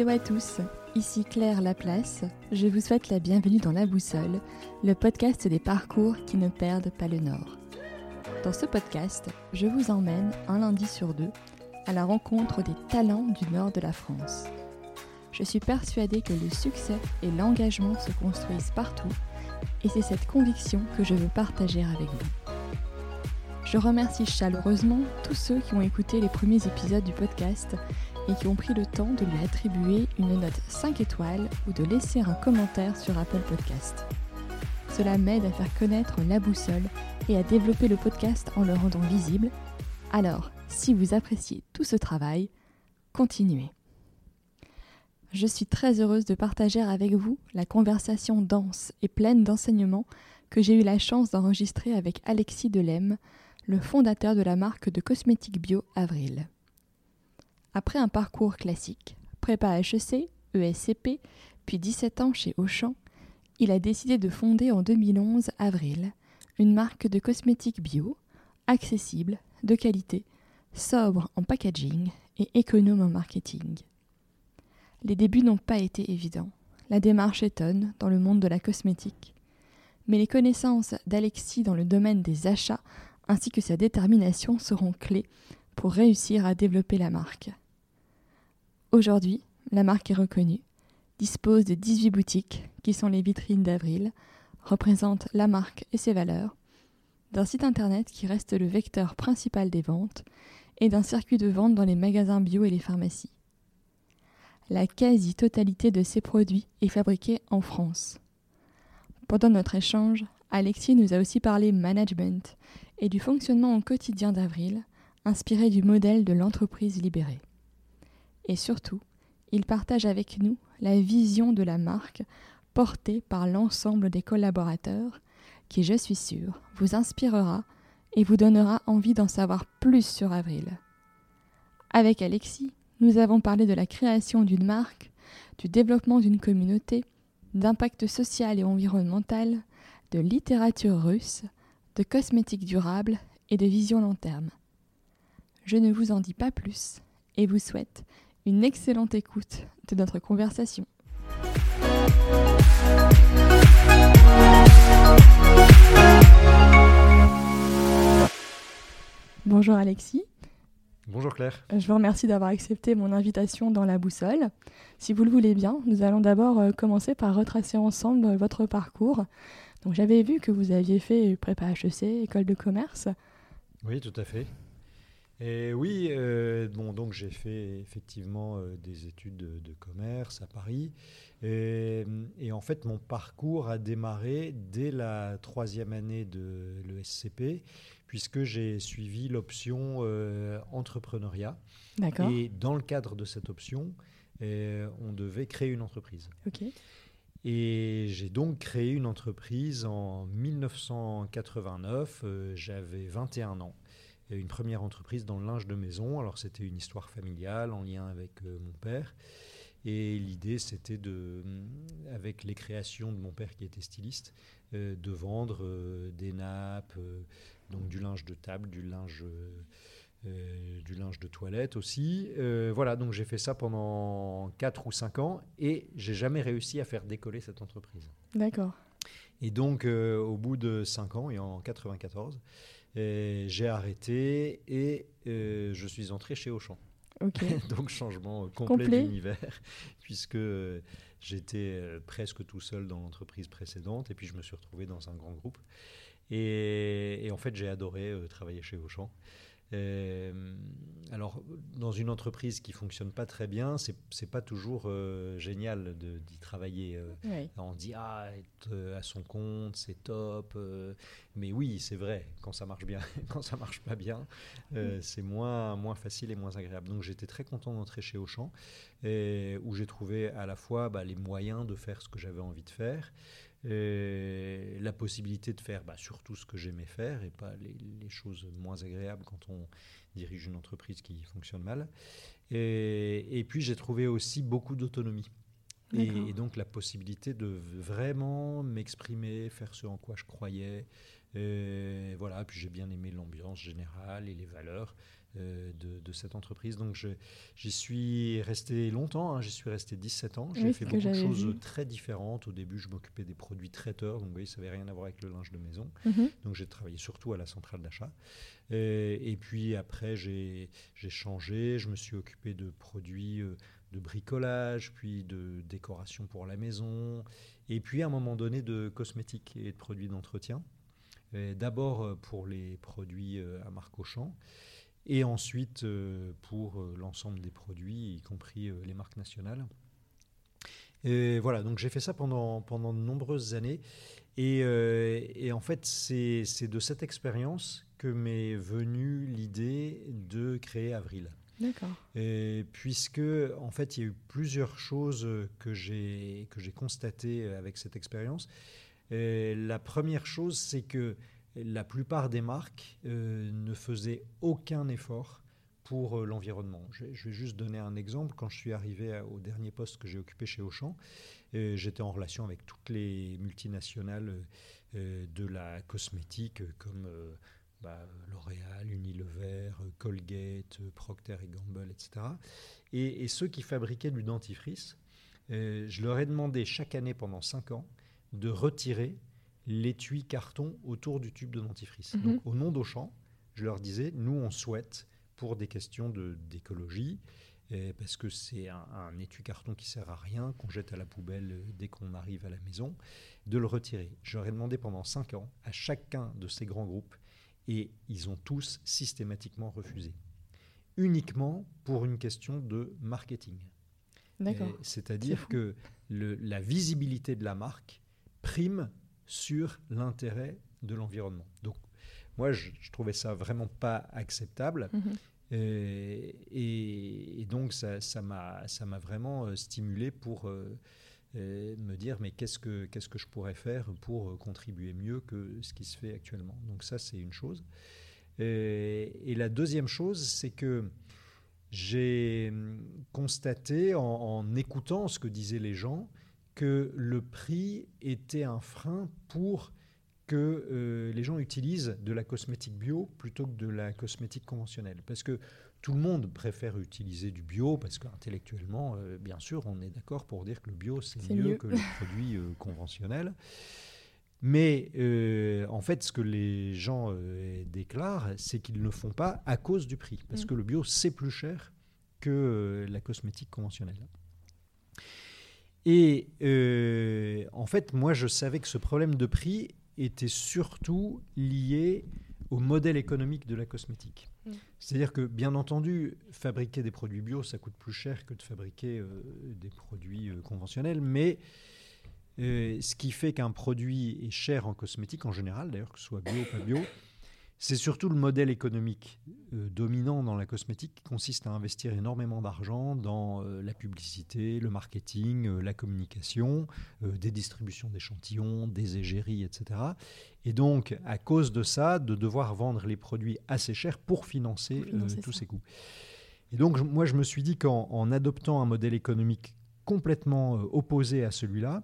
Hello à tous, ici Claire Laplace. Je vous souhaite la bienvenue dans La Boussole, le podcast des parcours qui ne perdent pas le nord. Dans ce podcast, je vous emmène un lundi sur deux à la rencontre des talents du nord de la France. Je suis persuadée que le succès et l'engagement se construisent partout et c'est cette conviction que je veux partager avec vous. Je remercie chaleureusement tous ceux qui ont écouté les premiers épisodes du podcast et qui ont pris le temps de lui attribuer une note 5 étoiles ou de laisser un commentaire sur Apple Podcast. Cela m'aide à faire connaître la boussole et à développer le podcast en le rendant visible. Alors, si vous appréciez tout ce travail, continuez. Je suis très heureuse de partager avec vous la conversation dense et pleine d'enseignements que j'ai eu la chance d'enregistrer avec Alexis Delem, le fondateur de la marque de cosmétiques bio Avril. Après un parcours classique, prépa HEC, ESCP, puis 17 ans chez Auchan, il a décidé de fonder en 2011 Avril, une marque de cosmétiques bio, accessible, de qualité, sobre en packaging et économe en marketing. Les débuts n'ont pas été évidents. La démarche étonne dans le monde de la cosmétique. Mais les connaissances d'Alexis dans le domaine des achats ainsi que sa détermination seront clés pour réussir à développer la marque. Aujourd'hui, la marque est reconnue, dispose de 18 boutiques qui sont les vitrines d'Avril, représente la marque et ses valeurs, d'un site internet qui reste le vecteur principal des ventes et d'un circuit de vente dans les magasins bio et les pharmacies. La quasi-totalité de ces produits est fabriquée en France. Pendant notre échange, Alexis nous a aussi parlé management et du fonctionnement au quotidien d'Avril, inspiré du modèle de l'entreprise libérée. Et surtout, il partage avec nous la vision de la marque portée par l'ensemble des collaborateurs qui, je suis sûre, vous inspirera et vous donnera envie d'en savoir plus sur Avril. Avec Alexis, nous avons parlé de la création d'une marque, du développement d'une communauté, d'impact social et environnemental, de littérature russe, de cosmétiques durables et de vision long terme. Je ne vous en dis pas plus et vous souhaite une excellente écoute de notre conversation. Bonjour Alexis. Bonjour Claire. Je vous remercie d'avoir accepté mon invitation dans la boussole. Si vous le voulez bien, nous allons d'abord euh, commencer par retracer ensemble votre parcours. Donc j'avais vu que vous aviez fait prépa HEC, école de commerce. Oui, tout à fait. Et oui, euh, bon, donc j'ai fait effectivement euh, des études de, commerce à Paris. Et, en fait, mon parcours a démarré dès la troisième année de l'ESCP, puisque j'ai suivi l'option euh, entrepreneuriat. D'accord. Et dans le cadre de cette option, on devait créer une entreprise. Ok. Et j'ai donc créé une entreprise en 1989. J'avais 21 ans une première entreprise dans le linge de maison. Alors c'était une histoire familiale en lien avec euh, mon père. Et l'idée, c'était de, mm, avec les créations de mon père qui était styliste, euh, de vendre euh, des nappes, donc du linge de table, du linge, du linge de toilette aussi. voilà, donc j'ai fait ça pendant 4 ou 5 ans et j'ai jamais réussi à faire décoller cette entreprise. D'accord. Et donc, au bout de 5 ans, et en 94, j'ai arrêté et euh, je suis entré chez Auchan. Donc changement complet, d'univers, puisque euh, j'étais euh, presque tout seul dans l'entreprise précédente et puis je me suis retrouvé dans un grand groupe. Et, et en fait, j'ai adoré travailler chez Auchan. Euh, alors, dans une entreprise qui fonctionne pas très bien, c'est n'est pas toujours euh, génial d'y travailler. Euh. On dit ah être à son compte, c'est top. mais oui, c'est vrai quand ça marche bien, quand ça marche pas bien, c'est moins moins facile et moins agréable. Donc j'étais très content d'entrer chez Auchan, où j'ai trouvé à la fois bah, les moyens de faire ce que j'avais envie de faire. Euh, la possibilité de faire bah, surtout ce que j'aimais faire et pas les, choses moins agréables quand on dirige une entreprise qui fonctionne mal. Et, puis j'ai trouvé aussi beaucoup d'autonomie. Et, donc la possibilité de vraiment m'exprimer, faire ce en quoi je croyais, Et voilà, puis j'ai bien aimé l'ambiance générale et les valeurs. Euh, de, cette entreprise. Donc j'y suis resté longtemps, hein. j'y suis resté 17 ans. J'ai fait beaucoup de choses très différentes. Au début, je m'occupais des produits traiteurs, donc vous voyez, ça n'avait rien à voir avec le linge de maison. Mhm. Donc j'ai travaillé surtout à la centrale d'achat. Et, puis après, j'ai changé, je me suis occupé de produits euh, de bricolage, puis de décoration pour la maison, et puis à un moment donné de cosmétiques et de produits d'entretien. D'abord euh, pour les produits à marque Auchan, et ensuite euh, pour euh, l'ensemble des produits, y compris euh, les marques nationales. Et voilà, donc j'ai fait ça pendant, pendant de nombreuses années. Et, et en fait, c'est de cette expérience que m'est venue l'idée de créer Avril. D'accord. Puisque, en fait, il y a eu plusieurs choses que j'ai constatées avec cette expérience. La première chose, c'est que la plupart des marques euh, ne faisaient aucun effort pour euh, l'environnement. Je, vais juste donner un exemple. Quand je suis arrivé au dernier poste que j'ai occupé chez Auchan, euh, j'étais en relation avec toutes les multinationales de la cosmétique comme bah, L'Oréal, Unilever, Colgate, Procter Gamble, etc. Et, et, ceux qui fabriquaient du dentifrice, je leur ai demandé chaque année pendant 5 ans de retirer l'étui carton autour du tube de dentifrice. Mhm. Donc, au nom d'Auchan, je leur disais, nous, on souhaite, pour des questions d'écologie, parce que c'est un, étui carton qui sert à rien, qu'on jette à la poubelle dès qu'on arrive à la maison, de le retirer. Ai demandé pendant cinq ans à chacun de ces grands groupes, et ils ont tous systématiquement refusé. Uniquement pour une question de marketing. C'est-à-dire que le, la visibilité de la marque prime sur l'intérêt de l'environnement. Donc, moi, je, trouvais ça vraiment pas acceptable. Mhm. Et, donc, ça m'a ça m'a vraiment euh, stimulé pour euh, euh, me dire mais qu'est-ce que qu'est-ce que je pourrais faire pour contribuer mieux que ce qui se fait actuellement. Donc ça, c'est une chose. Et, la deuxième chose, c'est que j'ai hum, constaté en, en, écoutant ce que disaient les gens que le prix était un frein pour que euh, les gens utilisent de la cosmétique bio plutôt que de la cosmétique conventionnelle. Parce que tout le monde préfère utiliser du bio parce qu'intellectuellement, euh, bien sûr, on est d'accord pour dire que le bio, c'est mieux, que les produits euh, conventionnels. Mais en fait, ce que les gens déclarent, c'est qu'ils ne le font pas à cause du prix. Parce mm. que le bio, c'est plus cher que la cosmétique conventionnelle. Et euh, en fait, moi, je savais que ce problème de prix était surtout lié au modèle économique de la cosmétique. Mm. C'est-à-dire que, bien entendu, fabriquer des produits bio, ça coûte plus cher que de fabriquer euh, des produits euh, conventionnels, mais ce qui fait qu'un produit est cher en cosmétique, en général, d'ailleurs, que ce soit bio ou pas bio, c'est surtout le modèle économique euh, dominant dans la cosmétique qui consiste à investir énormément d'argent dans euh, la publicité, le marketing, euh, la communication, des distributions d'échantillons, des égéries, etc. Et donc, à cause de ça, de devoir vendre les produits assez chers pour financer, tous ces coûts. Et donc, moi, je me suis dit qu'en adoptant un modèle économique complètement opposé à celui-là,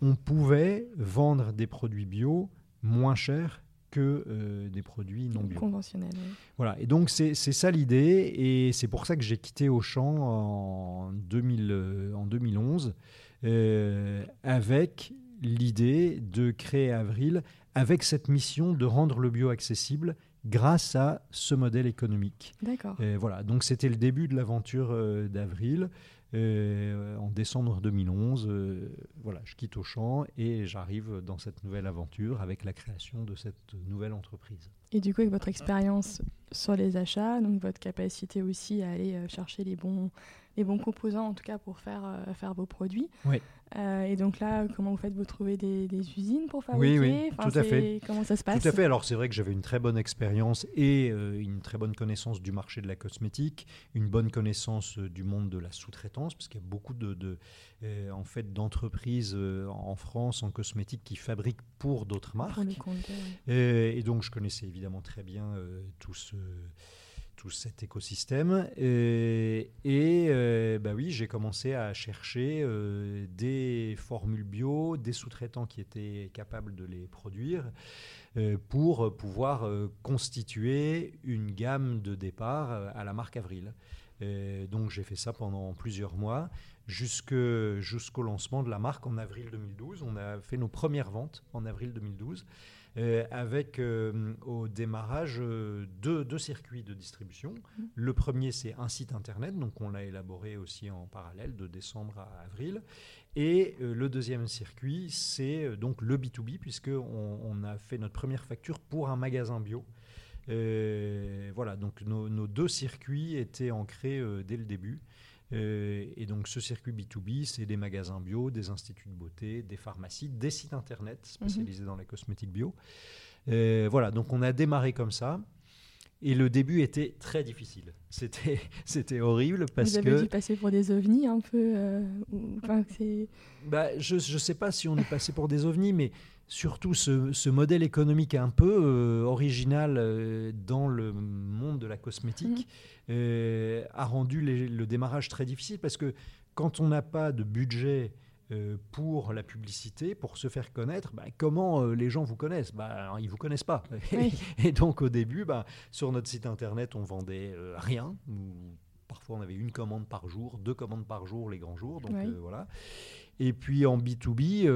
on pouvait vendre des produits bio moins chers que euh, des produits non bio. Conventionnels. Voilà, et donc c'est ça l'idée, et c'est pour ça que j'ai quitté Auchan en, 2000, euh, en 2011, euh, avec l'idée de créer Avril, avec cette mission de rendre le bio accessible grâce à ce modèle économique. D'accord. Voilà, donc c'était le début de l'aventure d'Avril. Euh, en décembre 2011, euh, voilà, je quitte Auchan et j'arrive dans cette nouvelle aventure avec la création de cette nouvelle entreprise. Et du coup, avec votre expérience sur les achats, donc votre capacité aussi à aller euh, chercher les bons, les bons composants, en tout cas pour faire, faire vos produits. Oui. Euh, et donc là, comment vous faites Vous trouvez des, usines pour fabriquer Oui, oui, tout à fait. Comment ça se passe Tout à fait. Alors c'est vrai que j'avais une très bonne expérience et euh, une très bonne connaissance du marché de la cosmétique, une bonne connaissance euh, du monde de la sous-traitance, parce qu'il y a beaucoup de, en fait d'entreprises en France en cosmétique qui fabriquent pour d'autres marques. Pour les comptes, et, et, donc je connaissais évidemment très bien tout ce tout cet écosystème. Et, et bah oui, j'ai commencé à chercher des formules bio, des sous-traitants qui étaient capables de les produire pour pouvoir constituer une gamme de départ à la marque Avril. donc j'ai fait ça pendant plusieurs mois jusqu'au lancement de la marque en avril 2012. On a fait nos premières ventes en avril 2012. Euh, avec euh, au démarrage euh, deux, circuits de distribution. Mmh. Le premier, c'est un site internet, donc on l'a élaboré aussi en parallèle de décembre à avril. Et le deuxième circuit, c'est donc le B2B, puisqu'on on a fait notre première facture pour un magasin bio. voilà, donc nos, nos, deux circuits étaient ancrés dès le début. Euh, et donc ce circuit B2B, c'est des magasins bio, des instituts de beauté, des pharmacies, des sites internet spécialisés dans la cosmétique bio. Euh, voilà, donc on a démarré comme ça. Et le début était très difficile. C'était, c'était horrible parce Vous avez que. dû passer pour des ovnis un peu. Euh, bah, je ne sais pas si on est passé pour des ovnis, mais surtout ce, modèle économique un peu euh, original euh, dans le monde de la cosmétique mhm. euh, a rendu le démarrage très difficile parce que quand on n'a pas de budget pour la publicité, pour se faire connaître, bah, comment les gens vous connaissent? Bah, Ils ne vous connaissent pas. Et donc au début, bah, sur notre site internet, on vendait rien. Parfois, on avait une commande par jour, deux commandes par jour les grands jours. Donc, voilà. Et puis en B2B,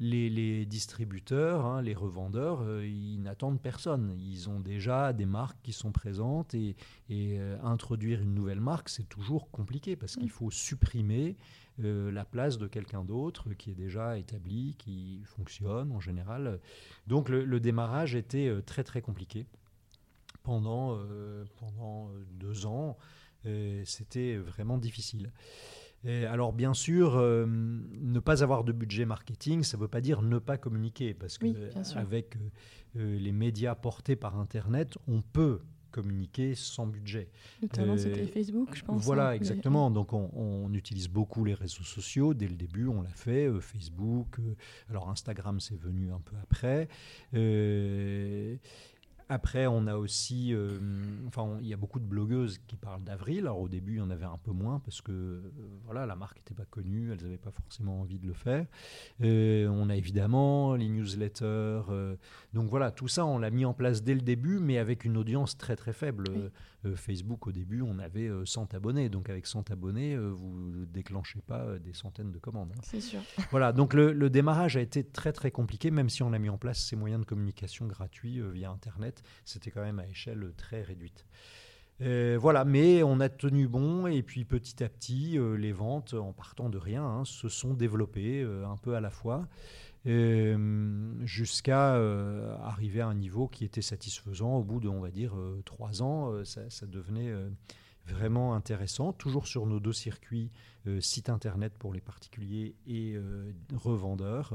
les, distributeurs, hein, les revendeurs, euh, ils n'attendent personne. Ils ont déjà des marques qui sont présentes et, euh, introduire une nouvelle marque, c'est toujours compliqué parce qu'il mm. faut supprimer euh, la place de quelqu'un d'autre qui est déjà établi, qui fonctionne en général. Donc le, démarrage était très très compliqué pendant, pendant deux ans. C'était vraiment difficile alors bien sûr, euh, ne pas avoir de budget marketing, ça ne veut pas dire ne pas communiquer, parce que avec euh, euh, les médias portés par Internet, on peut communiquer sans budget. Notamment c'était Facebook, je pense. Voilà, hein, exactement. Donc on, utilise beaucoup les réseaux sociaux. Dès le début, on l'a fait. Facebook, alors Instagram, c'est venu un peu après. Après, on a aussi, euh, enfin, il y a beaucoup de blogueuses qui parlent d'avril. Alors au début, il y en avait un peu moins parce que euh, voilà, la marque n'était pas connue, elles n'avaient pas forcément envie de le faire. Euh, on a évidemment les newsletters. donc voilà, tout ça, on l'a mis en place dès le début, mais avec une audience très très faible. Facebook, au début, on avait 100 abonnés. Donc avec 100 abonnés, vous ne déclenchez pas des centaines de commandes. Hein. C'est sûr. Voilà, donc le, le, démarrage a été très très compliqué, même si on a mis en place ces moyens de communication gratuits via Internet c'était quand même à échelle très réduite. Euh, voilà, mais on a tenu bon et puis petit à petit, euh, les ventes, en partant de rien, hein, se sont développées euh, un peu à la fois jusqu'à arriver à un niveau qui était satisfaisant. Au bout de, on va dire, trois ans, ça, ça, devenait vraiment intéressant, toujours sur nos deux circuits, site internet pour les particuliers et revendeurs.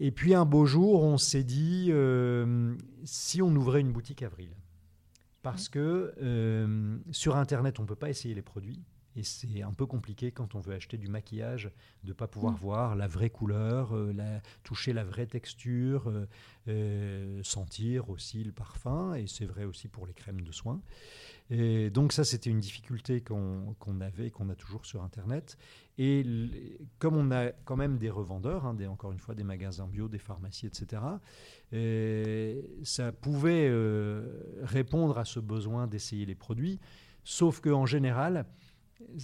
Et puis un beau jour, on s'est dit, euh, si on ouvrait une boutique Avril? Parce que euh, sur Internet, on ne peut pas essayer les produits. Et c'est un peu compliqué quand on veut acheter du maquillage de ne pas pouvoir mm. voir la vraie couleur, euh, la, toucher la vraie texture, sentir aussi le parfum. Et c'est vrai aussi pour les crèmes de soins. Et donc ça, c'était une difficulté qu'on avait, qu'on a toujours sur Internet. Et comme on a quand même des revendeurs, hein, des, encore une fois des magasins bio, des pharmacies, etc., ça pouvait euh, répondre à ce besoin d'essayer les produits. Sauf qu'en général,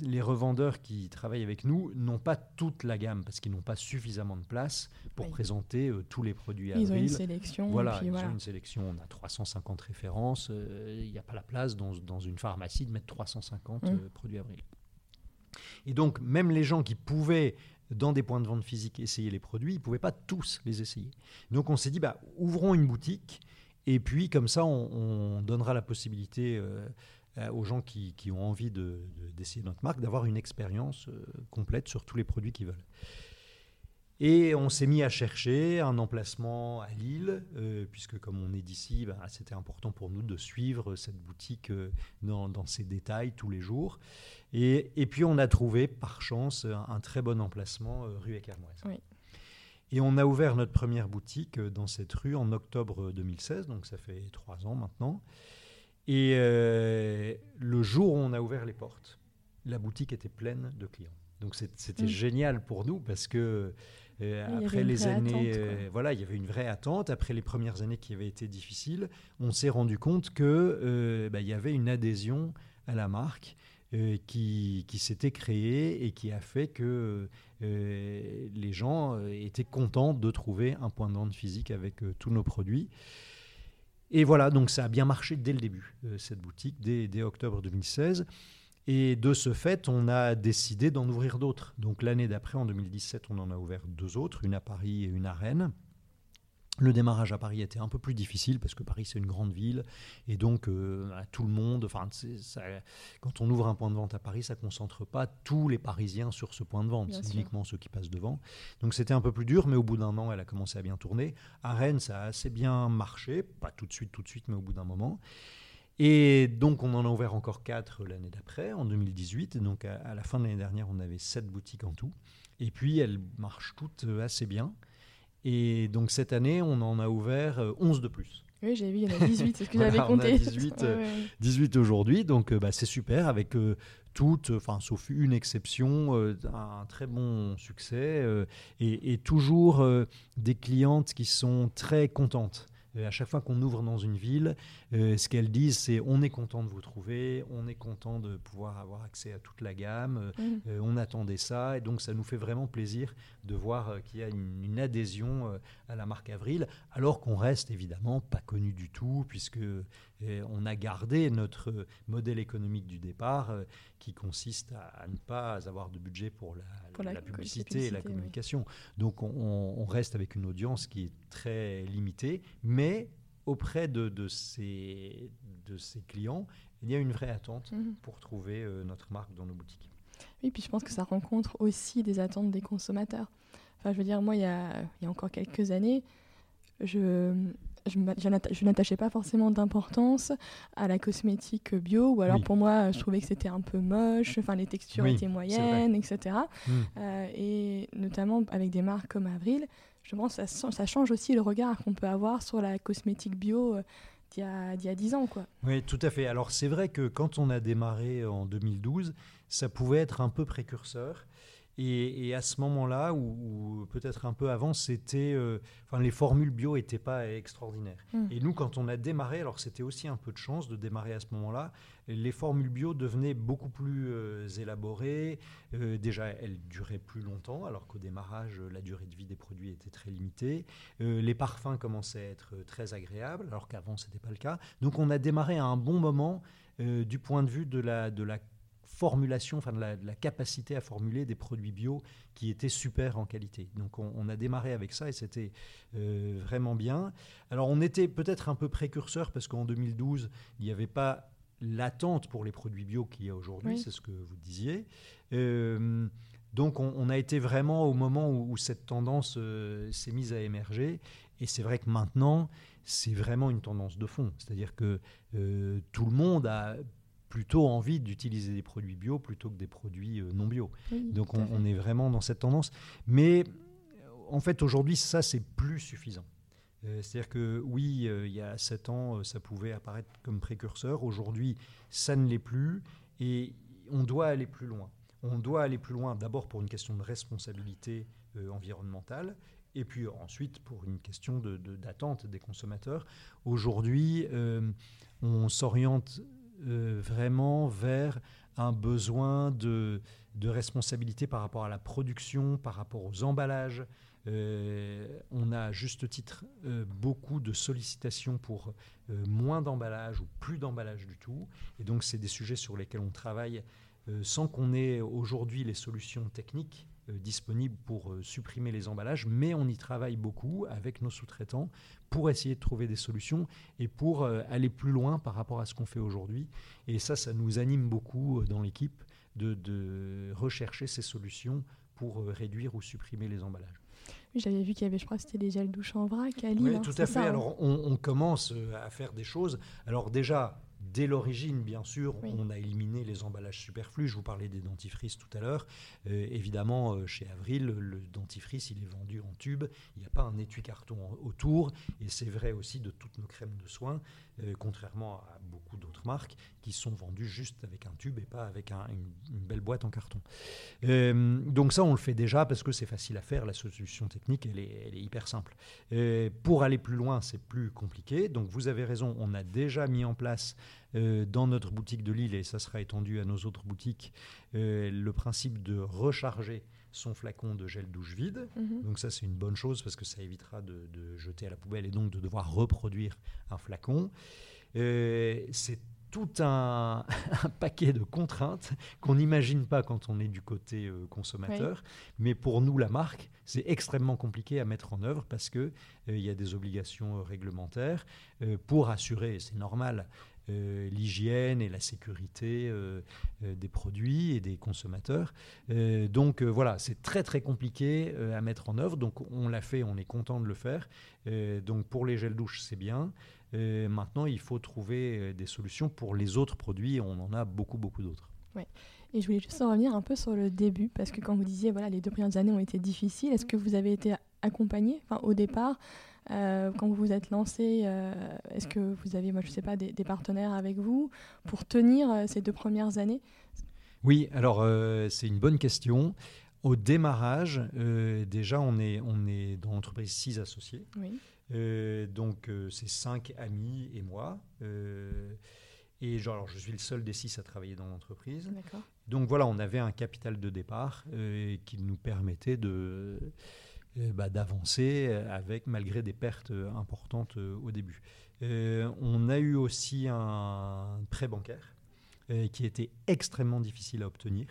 les revendeurs qui travaillent avec nous n'ont pas toute la gamme parce qu'ils n'ont pas suffisamment de place pour présenter euh, tous les produits à Ils ont une sélection. Voilà, ils ont une sélection. On a 350 références. Euh, il n'y a pas la place dans, dans, une pharmacie de mettre 350 mmh. euh, produits avril. Et donc, même les gens qui pouvaient dans des points de vente physiques essayer les produits, ils ne pouvaient pas tous les essayer. Donc on s'est dit, bah, ouvrons une boutique, et puis comme ça, on, donnera la possibilité euh, aux gens qui, ont envie d'essayer de, notre marque d'avoir une expérience euh, complète sur tous les produits qu'ils veulent. Et on s'est mis à chercher un emplacement à Lille, euh, puisque comme on est d'ici, ben, c'était important pour nous de suivre cette boutique dans, ses détails tous les jours. Et, puis on a trouvé par chance un, très bon emplacement rue Équermoise. Et on a ouvert notre première boutique dans cette rue en octobre 2016, donc ça fait trois ans maintenant. Et le jour où on a ouvert les portes, la boutique était pleine de clients. Donc c'était mm. génial pour nous parce que après les années, voilà, il y avait une vraie attente. Après les premières années qui avaient été difficiles, on s'est rendu compte que bah, il y avait une adhésion à la marque euh, qui, s'était créé et qui a fait que euh, les gens euh, étaient contents de trouver un point de vente physique avec tous nos produits. Et voilà, donc ça a bien marché dès le début, cette boutique, dès, dès, octobre 2016. Et de ce fait, on a décidé d'en ouvrir d'autres. Donc l'année d'après, en 2017, on en a ouvert deux autres, une à Paris et une à Rennes. Le démarrage à Paris était un peu plus difficile parce que Paris c'est une grande ville et donc euh, tout le monde, enfin, ça, quand on ouvre un point de vente à Paris, ça concentre pas tous les Parisiens sur ce point de vente, c'est uniquement ceux qui passent devant. Donc c'était un peu plus dur, mais au bout d'un an, elle a commencé à bien tourner. À Rennes, ça a assez bien marché, pas tout de suite, tout de suite, mais au bout d'un moment. Et donc on en a ouvert encore quatre l'année d'après, en 2018. donc à, à la fin de l'année dernière, on avait sept boutiques en tout. Et puis elles marchent toutes euh, assez bien. Et donc cette année, on en a ouvert 11 euh, de plus. Oui, j'ai vu, il y en a 18, c'est ce que j'avais compté. On a 18, 18 aujourd'hui, donc euh, bah, c'est super, avec euh, toutes, enfin sauf une exception, un très bon succès, et, et, toujours des clientes qui sont très contentes. À chaque fois qu'on ouvre dans une ville, euh, ce qu'elles disent, c'est on est content de vous trouver, on est content de pouvoir avoir accès à toute la gamme, euh, mm. euh, on attendait ça, et donc ça nous fait vraiment plaisir de voir qu'il y a une, adhésion à la marque Avril, alors qu'on reste évidemment pas connu du tout, puisque on a gardé notre modèle économique du départ, qui consiste à, ne pas avoir de budget pour la, publicité, et la communication. Donc on, on reste avec une audience qui est très limitée, mais auprès de, de, clients, il y a une vraie attente mhm. pour trouver euh, notre marque dans nos boutiques. Oui, puis je pense que ça rencontre aussi des attentes des consommateurs. Enfin, je veux dire, moi, il y a, il y a encore quelques années, je, je, n'attachais pas forcément d'importance à la cosmétique bio, ou alors pour moi, je trouvais que c'était un peu moche, enfin, les textures étaient moyennes, etc. Hmm. Euh, et notamment avec des marques comme Avril, je pense que ça, ça change aussi le regard qu'on peut avoir sur la cosmétique bio euh, d'il y, a 10 ans. Quoi. Oui, tout à fait. Alors c'est vrai que quand on a démarré en 2012, ça pouvait être un peu précurseur. Et, à ce moment-là, ou, peut-être un peu avant, c'était, euh, enfin, les formules bio n'étaient pas extraordinaires. Hmm. Et nous, quand on a démarré, alors c'était aussi un peu de chance de démarrer à ce moment-là, les formules bio devenaient beaucoup plus euh, élaborées. Euh, déjà, elles duraient plus longtemps, alors qu'au démarrage, la durée de vie des produits était très limitée. les parfums commençaient à être très agréables, alors qu'avant, ce n'était pas le cas. Donc, on a démarré à un bon moment du point de vue de la, de la formulation, enfin de la, capacité à formuler des produits bio qui étaient super en qualité. Donc on, a démarré avec ça et c'était euh, vraiment bien. Alors on était peut-être un peu précurseur parce qu'en 2012, il n'y avait pas l'attente pour les produits bio qu'il y a aujourd'hui, c'est ce que vous disiez. Euh, donc on, a été vraiment au moment où, cette tendance euh, s'est mise à émerger. Et c'est vrai que maintenant, c'est vraiment une tendance de fond. C'est-à-dire que tout le monde a plutôt envie d'utiliser des produits bio plutôt que des produits euh, non bio. Donc on, est vraiment dans cette tendance. Mais en fait, aujourd'hui, ça, c'est plus suffisant. Euh, c'est-à-dire que oui, euh, il y a 7 ans, ça pouvait apparaître comme précurseur. Aujourd'hui, ça ne l'est plus. Et on doit aller plus loin. On doit aller plus loin d'abord pour une question de responsabilité environnementale et puis ensuite pour une question d'attente de, des consommateurs. Aujourd'hui, on s'oriente euh, vraiment vers un besoin de, de, responsabilité par rapport à la production, par rapport aux emballages. Euh, on a à juste titre euh, beaucoup de sollicitations pour moins d'emballage ou plus d'emballage du tout. Et donc c'est des sujets sur lesquels on travaille sans qu'on ait aujourd'hui les solutions techniques disponible pour euh, supprimer les emballages, mais on y travaille beaucoup avec nos sous-traitants pour essayer de trouver des solutions et pour euh, aller plus loin par rapport à ce qu'on fait aujourd'hui. Et ça, ça nous anime beaucoup dans l'équipe de, rechercher ces solutions pour réduire ou supprimer les emballages. J'avais vu qu'il y avait, je crois, c'était des gels douche en vrac à Lille. Oui, hein, tout à fait. Hein. Alors, on, commence à faire des choses. Alors déjà, Dès l'origine, bien sûr, on a éliminé les emballages superflus. Je vous parlais des dentifrices tout à l'heure. Euh, évidemment, euh, chez Avril, le dentifrice, il est vendu en tube. Il n'y a pas un étui carton autour. Et c'est vrai aussi de toutes nos crèmes de soins, euh, contrairement à beaucoup d'autres marques qui sont vendues juste avec un tube et pas avec une, belle boîte en carton. donc ça, on le fait déjà parce que c'est facile à faire. La solution technique, elle est, elle est hyper simple. pour aller plus loin, c'est plus compliqué. Donc vous avez raison, on a déjà mis en place dans notre boutique de Lille, et ça sera étendu à nos autres boutiques, euh, le principe de recharger son flacon de gel douche vide. Mhm. Donc ça, c'est une bonne chose parce que ça évitera de, jeter à la poubelle et donc de devoir reproduire un flacon. Euh, c'est tout un, paquet de contraintes qu'on n'imagine pas quand on est du côté consommateur. Mais pour nous, la marque, c'est extrêmement compliqué à mettre en œuvre parce qu'il il y a des obligations réglementaires pour assurer, c'est normal, euh, l'hygiène et la sécurité euh, euh, des produits et des consommateurs. donc voilà, c'est très très compliqué à mettre en œuvre. Donc on l'a fait, on est content de le faire. donc pour les gels douches, c'est bien. maintenant, il faut trouver des solutions pour les autres produits. On en a beaucoup beaucoup d'autres. Ouais. Et je voulais juste en revenir un peu sur le début, parce que quand vous disiez, voilà, les deux premières années ont été difficiles, est-ce que vous avez été accompagné enfin, au départ euh, quand vous vous êtes lancé, euh, est-ce que vous avez, moi je sais pas, des, partenaires avec vous pour tenir euh, ces deux premières années? Oui, alors c'est une bonne question. Au démarrage, déjà on est, on est dans l'entreprise six associés. Oui. donc c'est cinq amis et moi. et genre, alors, je suis le seul des six à travailler dans l'entreprise. Donc voilà, on avait un capital de départ qui nous permettait de bah, d'avancer euh, avec malgré des pertes euh, importantes au début. on a eu aussi un prêt bancaire qui était extrêmement difficile à obtenir.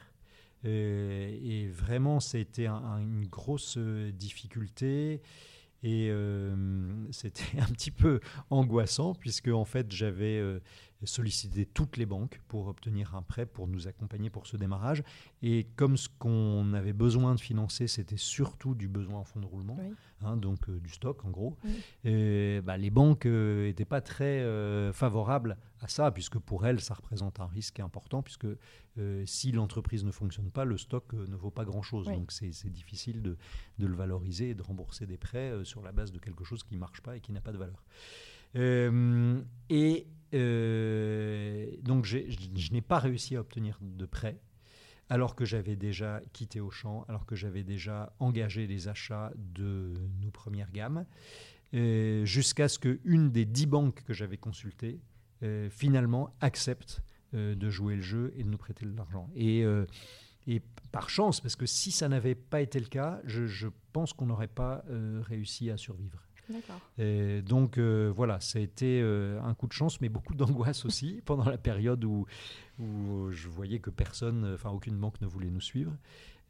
et vraiment, c'était une grosse difficulté. Et c'était un petit peu angoissant, puisque en fait, j'avais solliciter toutes les banques pour obtenir un prêt, pour nous accompagner pour ce démarrage. Et comme ce qu'on avait besoin de financer, c'était surtout du besoin en fonds de roulement, hein, donc euh, du stock en gros, et, bah, les banques n'étaient euh, pas très euh, favorables à ça, puisque pour elles, ça représente un risque important, puisque si l'entreprise ne fonctionne pas, le stock ne vaut pas grand-chose. Donc c'est difficile de, de, le valoriser et de rembourser des prêts sur la base de quelque chose qui ne marche pas et qui n'a pas de valeur. et euh, donc je n'ai pas réussi à obtenir de prêt alors que j'avais déjà quitté Auchan, alors que j'avais déjà engagé les achats de nos premières gammes, euh, jusqu'à ce qu'une des dix banques que j'avais consultées euh, finalement accepte de jouer le jeu et de nous prêter de l'argent. Et, par chance, parce que si ça n'avait pas été le cas, je pense qu'on n'aurait pas réussi à survivre. Et donc euh, voilà, ça a été euh, un coup de chance, mais beaucoup d'angoisse aussi pendant la période où, où je voyais que personne, enfin aucune banque ne voulait nous suivre.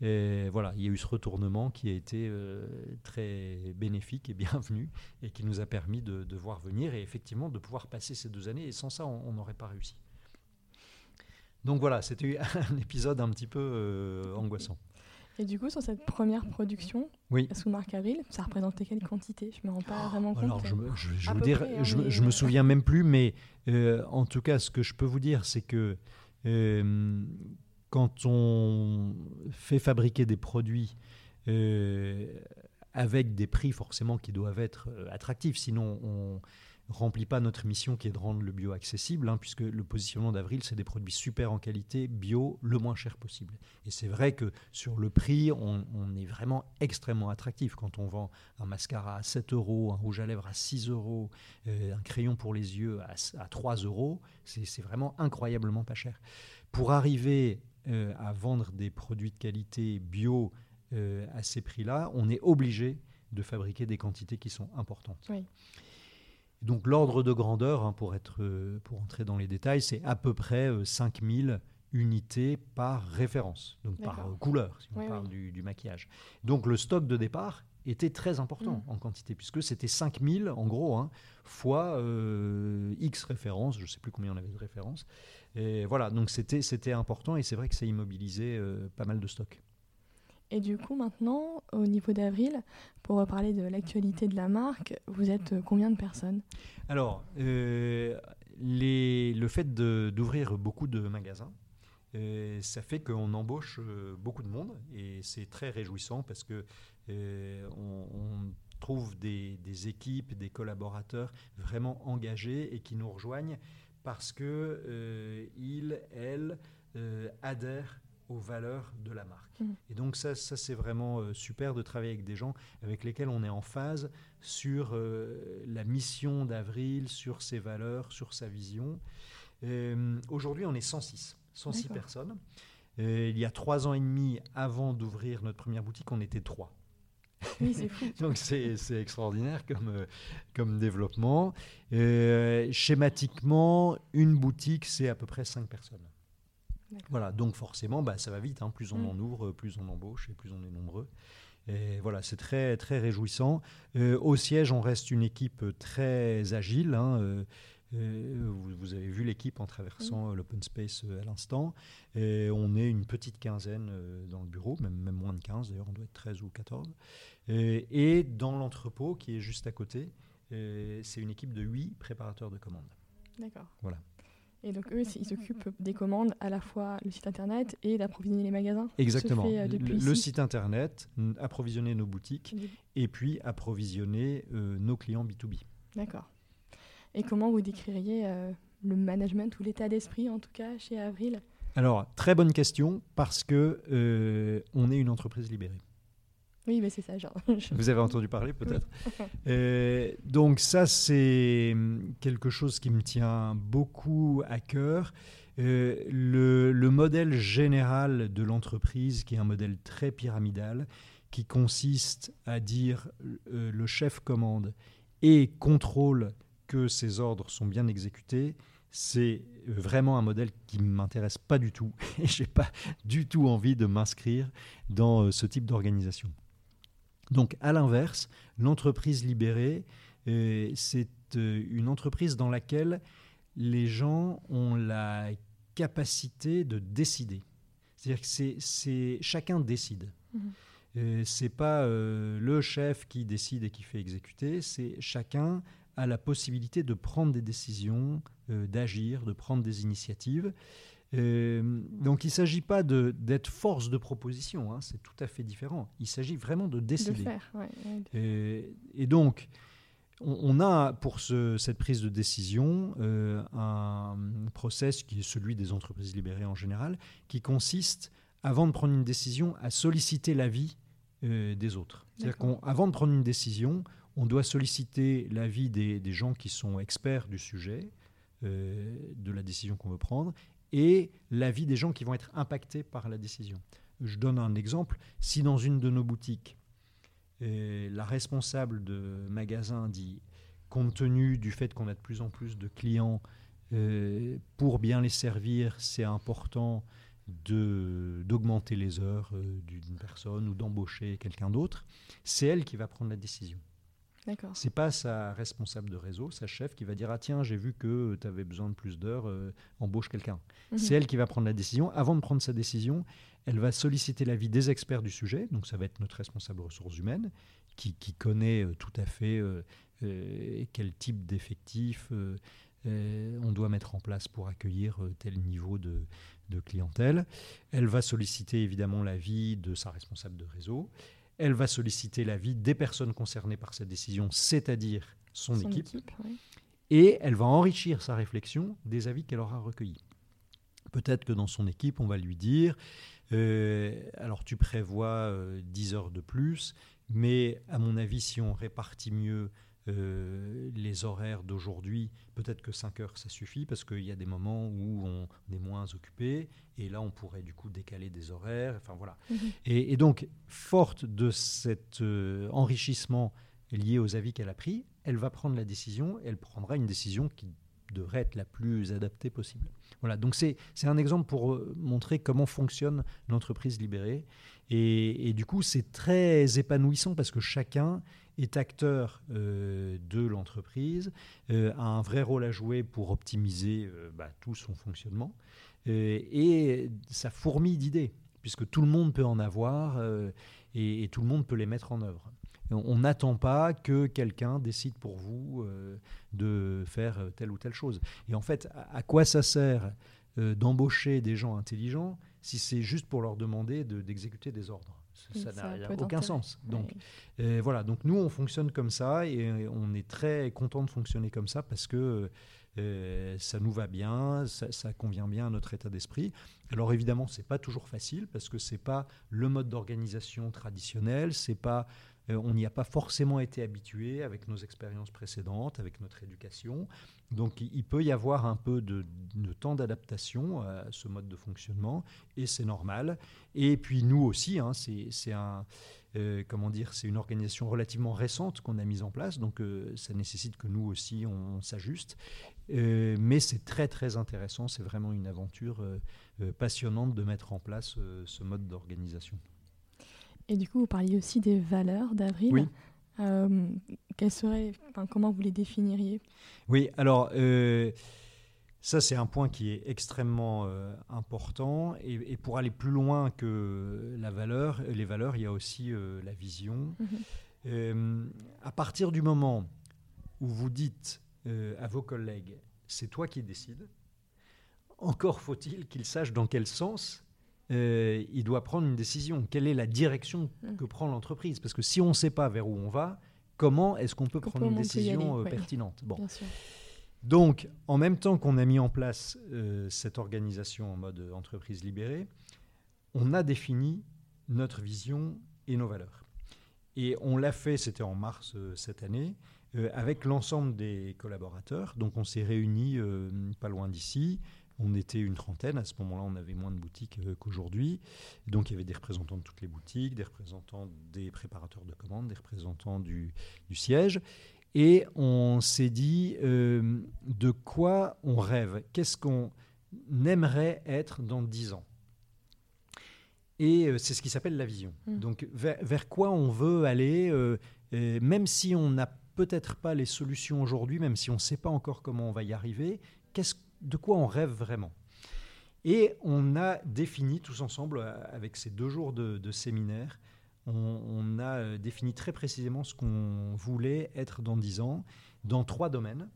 Et voilà, il y a eu ce retournement qui a été euh, très bénéfique et bienvenu et qui nous a permis de, de, voir venir et effectivement de pouvoir passer ces deux années. Et sans ça, on n'aurait pas réussi. Donc voilà, c'était un épisode un petit peu angoissant. Et du coup, sur cette première production, oui. sous marque Avril, ça représentait quelle quantité? Je ne me rends pas vraiment compte. Alors, je, je, je, vous dire, hein, je, me euh, souviens même plus, mais euh, en tout cas, ce que je peux vous dire, c'est que euh, quand on fait fabriquer des produits avec des prix forcément qui doivent être attractifs, sinon on remplit pas notre mission qui est de rendre le bio accessible, hein, puisque le positionnement d'Avril, c'est des produits super en qualité, bio, le moins cher possible. Et c'est vrai que sur le prix, on, est vraiment extrêmement attractif. Quand on vend un mascara à 7 euros, un rouge à lèvres à 6 euros, euh, un crayon pour les yeux à, 3 euros, c'est vraiment incroyablement pas cher. Pour arriver euh, à vendre des produits de qualité bio euh, à ces prix-là, on est obligé de fabriquer des quantités qui sont importantes. Oui. Donc l'ordre de grandeur, hein, pour, être, euh, pour entrer dans les détails, c'est à peu près 5000 euh, unités par référence, donc par euh, couleur, si on parle Du, maquillage. Donc le stock de départ était très important mm. en quantité, puisque c'était 5000 en gros, hein, fois X références, je ne sais plus combien on avait de références. Et voilà, donc c'était important et c'est vrai que ça immobilisait pas mal de stock. Et du coup, maintenant, au niveau d'avril, pour parler de l'actualité de la marque, vous êtes combien de personnes? Alors, euh, le fait d'ouvrir beaucoup de magasins, euh, ça fait qu'on embauche euh, beaucoup de monde et c'est très réjouissant parce que on, trouve des, équipes, des collaborateurs vraiment engagés et qui nous rejoignent parce que ils, elles, adhèrent aux valeurs de la marque. Mmh. Et donc ça, ça c'est vraiment euh, super de travailler avec des gens avec lesquels on est en phase sur euh, la mission d'Avril, sur ses valeurs, sur sa vision. Euh, aujourd'hui, on est 106, 106 personnes. il y a trois ans et demi, avant d'ouvrir notre première boutique, on était trois. Oui, c'est fou. Donc c'est extraordinaire comme, comme développement. schématiquement, une boutique, c'est à peu près cinq personnes. Voilà, donc forcément, bah, ça va vite. Hein. Plus on mm. en ouvre, plus on embauche et plus on est nombreux. Et voilà, c'est très, très réjouissant. Euh, au siège, on reste une équipe très agile. Hein. Euh, euh, vous, avez vu l'équipe en traversant l'open space à l'instant. on est une petite quinzaine dans le bureau, même, même moins de 15 d'ailleurs, on doit être 13 ou 14. et dans l'entrepôt qui est juste à côté, c'est une équipe de 8 préparateurs de commandes. D'accord. Voilà. Et donc eux, ils s'occupent des commandes, à la fois le site internet et d'approvisionner les magasins. Exactement. Euh, le, site internet, approvisionner nos boutiques et puis approvisionner euh, nos clients B2B. D'accord. Et comment vous décririez euh, le management ou l'état d'esprit, en tout cas, chez Avril? Alors, très bonne question, parce que on est une entreprise libérée. Oui, mais c'est ça, genre. Vous avez entendu parler peut-être. donc ça, c'est quelque chose qui me tient beaucoup à cœur. Euh, le, modèle général de l'entreprise, qui est un modèle très pyramidal, qui consiste à dire euh, le chef commande et contrôle que ses ordres sont bien exécutés, c'est vraiment un modèle qui ne m'intéresse pas du tout et je n'ai pas du tout envie de m'inscrire dans euh, ce type d'organisation. Donc, à l'inverse, l'entreprise libérée, euh, c'est euh, une entreprise dans laquelle les gens ont la capacité de décider. C'est-à-dire que c'est, chacun décide. Ce mhm. euh, c'est pas le chef qui décide et qui fait exécuter, c'est chacun a la possibilité de prendre des décisions, d'agir, de prendre des initiatives. Euh, donc il ne s'agit pas d'être force de proposition, hein, c'est tout à fait différent. Il s'agit vraiment de décider. De faire, euh, Et, donc, on, a pour ce, cette prise de décision euh, un process qui est celui des entreprises libérées en général, qui consiste, avant de prendre une décision, à solliciter l'avis des autres. C'est-à-dire qu'avant de prendre une décision, on doit solliciter l'avis des, des, gens qui sont experts du sujet, de la décision qu'on veut prendre, et l'avis des gens qui vont être impactés par la décision. Je donne un exemple. Si dans une de nos boutiques, euh, la responsable de magasin dit, compte tenu du fait qu'on a de plus en plus de clients, euh, pour bien les servir, c'est important d'augmenter les heures euh, d'une personne ou d'embaucher quelqu'un d'autre, c'est elle qui va prendre la décision. C'est pas sa responsable de réseau, sa chef, qui va dire Ah, tiens, j'ai vu que tu avais besoin de plus d'heures, euh, embauche quelqu'un. Mhm. C'est elle qui va prendre la décision. Avant de prendre sa décision, elle va solliciter l'avis des experts du sujet. Donc, ça va être notre responsable ressources humaines, qui, connaît euh, tout à fait euh, quel type d'effectif on doit mettre en place pour accueillir tel niveau de, de clientèle. Elle va solliciter évidemment l'avis de sa responsable de réseau elle va solliciter l'avis des personnes concernées par cette décision, c'est-à-dire son, équipe, et elle va enrichir sa réflexion des avis qu'elle aura recueillis. Peut-être que dans son équipe, on va lui dire, euh, alors tu prévois 10 euh, heures de plus, mais à mon avis, si on répartit mieux euh, les horaires d'aujourd'hui, peut-être que 5 heures ça suffit parce qu'il y a des moments où on est moins occupé et là on pourrait du coup décaler des horaires. Enfin voilà. Mhm. Et, donc, forte de cet euh, enrichissement lié aux avis qu'elle a pris, elle va prendre la décision. Elle prendra une décision qui devrait être la plus adaptée possible. Voilà, donc c'est un exemple pour euh, montrer comment fonctionne l'entreprise libérée. Et, et, du coup, c'est très épanouissant parce que chacun est acteur euh, de l'entreprise, euh, a un vrai rôle à jouer pour optimiser euh, bah, tout son fonctionnement. et ça fourmille d'idées puisque tout le monde peut en avoir et, tout le monde peut les mettre en œuvre. On n'attend pas que quelqu'un décide pour vous de faire telle ou telle chose. Et en fait, à, quoi ça sert d'embaucher des gens intelligents si c'est juste pour leur demander d'exécuter des ordres? Ça n'a aucun sens. Donc voilà, donc nous on fonctionne comme ça et on est très content de fonctionner comme ça parce que euh, ça nous va bien, ça, convient bien à notre état d'esprit. Alors évidemment, c'est pas toujours facile parce que c'est pas le mode d'organisation traditionnel, c'est pas euh, on n'y a pas forcément été habitué avec nos expériences précédentes, avec notre éducation. Donc il peut y avoir un peu de, temps d'adaptation à ce mode de fonctionnement, et c'est normal. Et puis nous aussi, hein, c'est un... Euh, comment dire, c'est une organisation relativement récente qu'on a mise en place, donc euh, ça nécessite que nous aussi on, s'ajuste. mais c'est très très intéressant, c'est vraiment une aventure passionnante de mettre en place ce mode d'organisation. Et du coup, vous parliez aussi des valeurs d'Avril. Oui. Euh, seraient, comment vous les définiriez? Oui, alors euh, ça c'est un point qui est extrêmement euh, important. Et, pour aller plus loin que la valeur, les valeurs, il y a aussi la vision. Mhm. à partir du moment où vous dites à vos collègues, c'est toi qui décides, encore faut-il qu'ils sachent dans quel sens euh, il doit prendre une décision. Quelle est la direction mmh. que prend l'entreprise? Parce que si on ne sait pas vers où on va, comment est-ce qu'on peut prendre une décision euh, pertinente? Bon. Donc, en même temps qu'on a mis en place euh, cette organisation en mode entreprise libérée, on a défini notre vision et nos valeurs. Et on l'a fait, c'était en mars cette année, avec l'ensemble des collaborateurs. Donc on s'est réunis pas loin d'ici, on était une trentaine, à ce moment-là on avait moins de boutiques euh, qu'aujourd'hui. Donc il y avait des représentants de toutes les boutiques, des représentants des préparateurs de commandes, des représentants du, siège. Et on s'est dit euh, de quoi on rêve, qu'est-ce qu'on aimerait être dans dix ans? Et euh, c'est ce qui s'appelle la vision. Mmh. Donc vers, quoi on veut aller, même si on n'a peut-être pas les solutions aujourd'hui, même si on ne sait pas encore comment on va y arriver, qu'est-ce de quoi on rêve vraiment. Et on a défini tous ensemble, euh, avec ces deux jours de, séminaire, on, a euh, défini très précisément ce qu'on voulait être dans dix ans, dans trois domaines.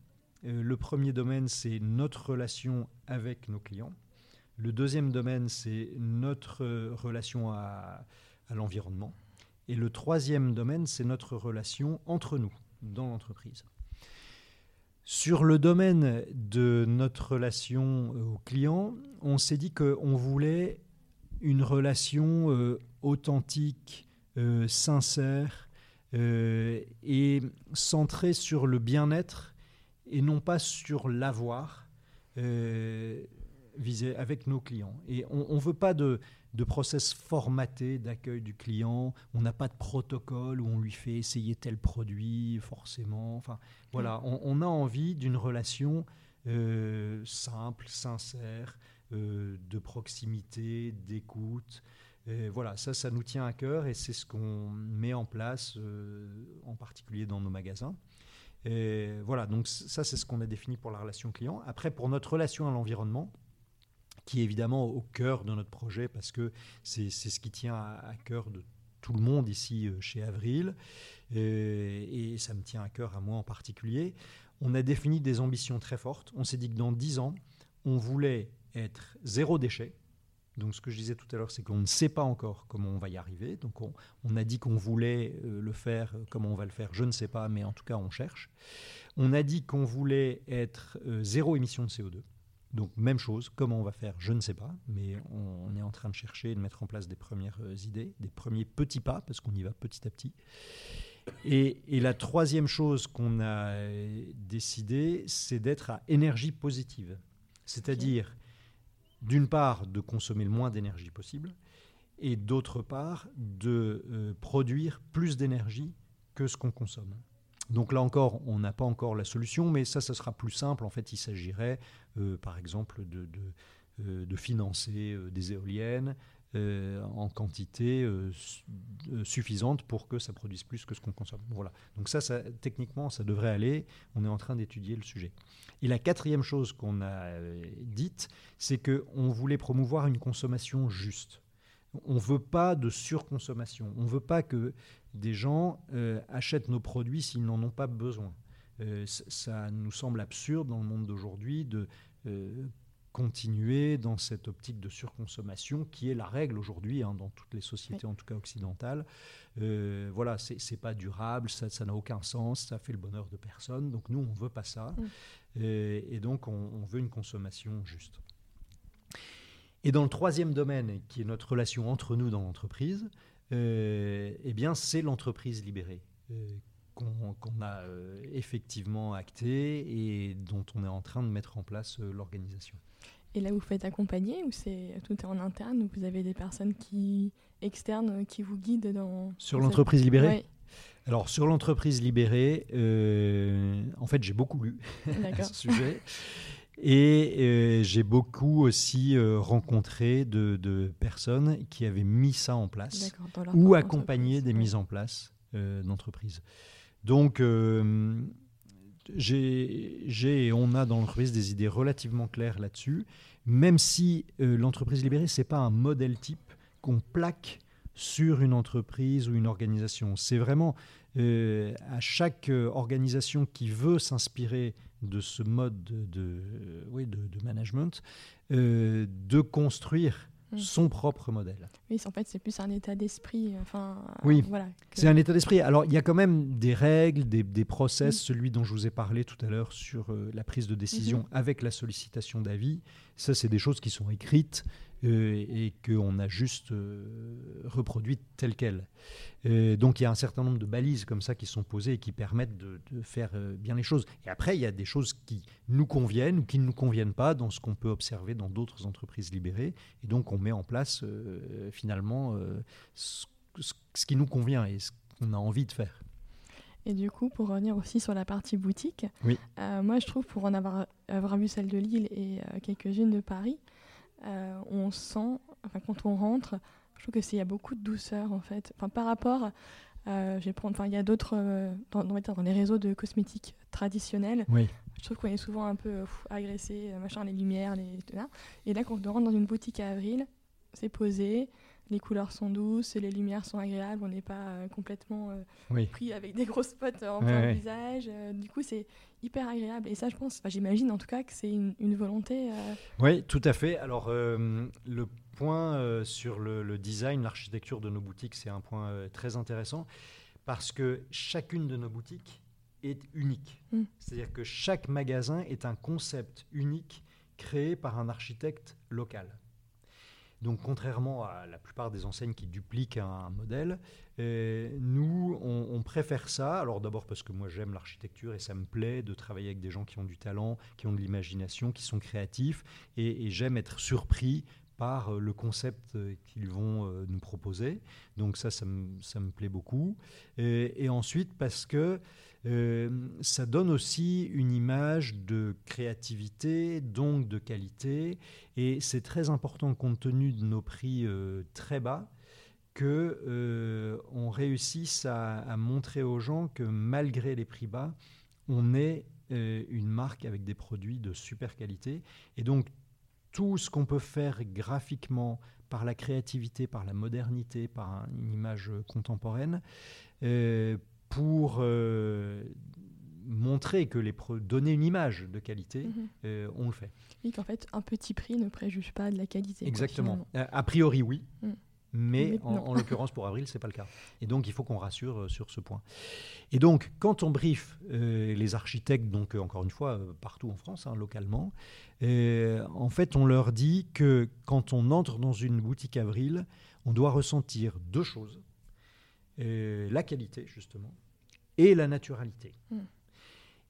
Euh, le premier domaine, c'est notre relation avec nos clients. Le deuxième domaine, c'est notre relation à l'environnement. Et le troisième domaine, c'est notre relation entre nous, dans l'entreprise. Sur le domaine de notre relation euh, au client, on s'est dit qu'on voulait une relation euh, authentique, euh, sincère et centrée sur le bien-être et non pas sur l'avoir visé avec nos clients. Et on ne veut pas de, de process formaté d'accueil du client. On n'a pas de protocole où on lui fait essayer tel produit forcément. Enfin, voilà, mm. on, a envie d'une relation euh, simple, sincère, euh, de proximité, d'écoute. voilà, ça, ça nous tient à cœur et c'est ce qu'on met en place, euh, en particulier dans nos magasins. Et voilà, donc ça, c'est ce qu'on a défini pour la relation client. Après, pour notre relation à l'environnement, qui est évidemment au cœur de notre projet parce que c'est ce qui tient à, cœur de tout le monde ici euh, chez Avril, euh, et, ça me tient à cœur à moi en particulier. On a défini des ambitions très fortes. On s'est dit que dans 10 ans, on voulait être zéro déchet. Donc ce que je disais tout à l'heure, c'est qu'on ne sait pas encore comment on va y arriver. Donc on, a dit qu'on voulait euh, le faire, comment on va le faire, je ne sais pas, mais en tout cas on cherche. On a dit qu'on voulait être zéro émission de CO2. Donc même chose, comment on va faire, je ne sais pas, mais on, est en train de chercher et de mettre en place des premières euh, idées, des premiers petits pas, parce qu'on y va petit à petit. Et, la troisième chose qu'on a euh, décidé, c'est d'être à énergie positive. C'est-à-dire, d'une part, de consommer le moins d'énergie possible, et d'autre part, de euh, produire plus d'énergie que ce qu'on consomme. Donc là encore, on n'a pas encore la solution, mais ça, ça sera plus simple. En fait, il s'agirait, euh, par exemple, de, euh, financer euh, des éoliennes en quantité suffisante pour que ça produise plus que ce qu'on consomme. Voilà. Donc ça, ça, techniquement, ça devrait aller. On est en train d'étudier le sujet. Et la quatrième chose qu'on a dite, c'est qu'on voulait promouvoir une consommation juste. On ne veut pas de surconsommation. On ne veut pas que des gens achètent nos produits s'ils n'en ont pas besoin. ça nous semble absurde dans le monde d'aujourd'hui de continuer dans cette optique de surconsommation qui est la règle aujourd'hui hein, dans toutes les sociétés, en tout cas occidentales. Euh, voilà, c'est pas durable, ça n'a aucun sens, ça fait le bonheur de personne. Donc nous, on veut pas ça. Mm. Euh, et, donc, on, veut une consommation juste. Et dans le troisième domaine, qui est notre relation entre nous dans l'entreprise, euh, eh bien, c'est l'entreprise libérée qu'on a effectivement acté et dont on est en train de mettre en place l'organisation. Et là, vous faites accompagner ou c'est tout est en interne ou vous avez des personnes qui externes qui vous guident dans sur l'entreprise libérée. Alors sur l'entreprise libérée, euh, en fait, j'ai beaucoup lu à ce sujet. Et euh, j'ai beaucoup aussi euh, rencontré de, personnes qui avaient mis ça en place ou accompagné des mises en place d'entreprises. Donc, j'ai et on a dans l'entreprise des idées relativement claires là-dessus, même si euh, l'entreprise libérée, ce n'est pas un modèle type qu'on plaque sur une entreprise ou une organisation. C'est vraiment euh, à chaque euh, organisation qui veut s'inspirer de ce mode de, oui, de, de management, de construire Mm. son propre modèle. Oui, en fait, c'est plus un état d'esprit. Enfin, oui, voilà, c'est un état d'esprit. Alors, il y a quand même des règles, des, des process, mm. celui dont je vous ai parlé tout à l'heure sur euh, la prise de décision mm-hmm. avec la sollicitation d'avis. Ça, c'est des choses qui sont écrites euh, et qu'on a juste euh, reproduites telles quelles. Euh, donc il y a un certain nombre de balises comme ça qui sont posées et qui permettent de, faire bien les choses. Et après, il y a des choses qui nous conviennent ou qui ne nous conviennent pas dans ce qu'on peut observer dans d'autres entreprises libérées. Et donc on met en place finalement ce, qui nous convient et ce qu'on a envie de faire. Et du coup, pour revenir aussi sur la partie boutique, moi je trouve, pour en avoir, avoir vu celle de Lille et quelques-unes de Paris, euh, on sent, enfin, quand on rentre, je trouve qu'il y a beaucoup de douceur en fait. Enfin, par rapport, euh, enfin, il y a d'autres, euh, dans, dans, les réseaux de cosmétiques traditionnels, je trouve qu'on est souvent un peu agressé, machin, les lumières, les, Et là, quand on rentre dans une boutique à avril, c'est posé, les couleurs sont douces, les lumières sont agréables, on n'est pas complètement pris avec des gros spots en plein visage. du coup, c'est hyper agréable. Et ça, je pense, j'imagine en tout cas que c'est une, volonté. Euh, oui, tout à fait. Alors, euh, le point euh, sur le, design, l'architecture de nos boutiques, c'est un point très intéressant parce que chacune de nos boutiques est unique. Mm. C'est-à-dire que chaque magasin est un concept unique créé par un architecte local. Donc, contrairement à la plupart des enseignes qui dupliquent un, modèle, euh, nous, on, préfère ça. Alors, d'abord parce que moi, j'aime l'architecture et ça me plaît de travailler avec des gens qui ont du talent, qui ont de l'imagination, qui sont créatifs. Et, j'aime être surpris par euh, le concept euh, qu'ils vont nous proposer. Donc ça, ça me, plaît beaucoup. Et, ensuite, parce que euh, ça donne aussi une image de créativité, donc de qualité. Et c'est très important, compte tenu de nos prix euh, très bas, que euh, réussisse à, montrer aux gens que malgré les prix bas, on est une marque avec des produits de super qualité. Et donc, tout ce qu'on peut faire graphiquement, par la créativité, par la modernité, par une image contemporaine, pour euh, montrer que les donner une image de qualité, mhm. euh, on le fait. Oui, qu'en fait, un petit prix ne préjuge pas de la qualité. Exactement. a priori, oui. Mm. Mais, en, l'occurrence, pour avril, ce n'est pas le cas. Et donc, il faut qu'on rassure euh, sur ce point. Et donc, quand on brief les architectes, donc encore une fois, partout en France, hein, localement, en fait, on leur dit que quand on entre dans une boutique avril, on doit ressentir deux choses la qualité, justement, et la naturalité. Hmm.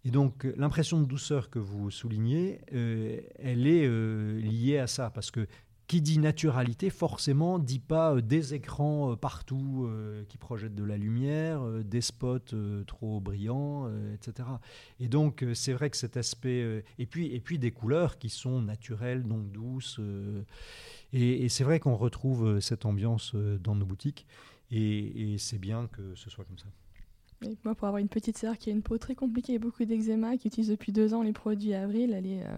Et donc, l'impression de douceur que vous soulignez, euh, elle est euh, liée à ça, parce que qui dit naturalité, forcément, dit pas euh, des écrans partout qui projettent de la lumière, des spots trop brillants, etc. Et donc, c'est vrai que cet aspect, et puis, et puis des couleurs qui sont naturelles, donc douces. et c'est vrai qu'on retrouve cette ambiance dans nos boutiques. Et, c'est bien que ce soit comme ça. moi, pour avoir une petite sœur qui a une peau très compliquée et beaucoup d'eczéma, qui utilise depuis deux ans les produits Avril, elle est, euh,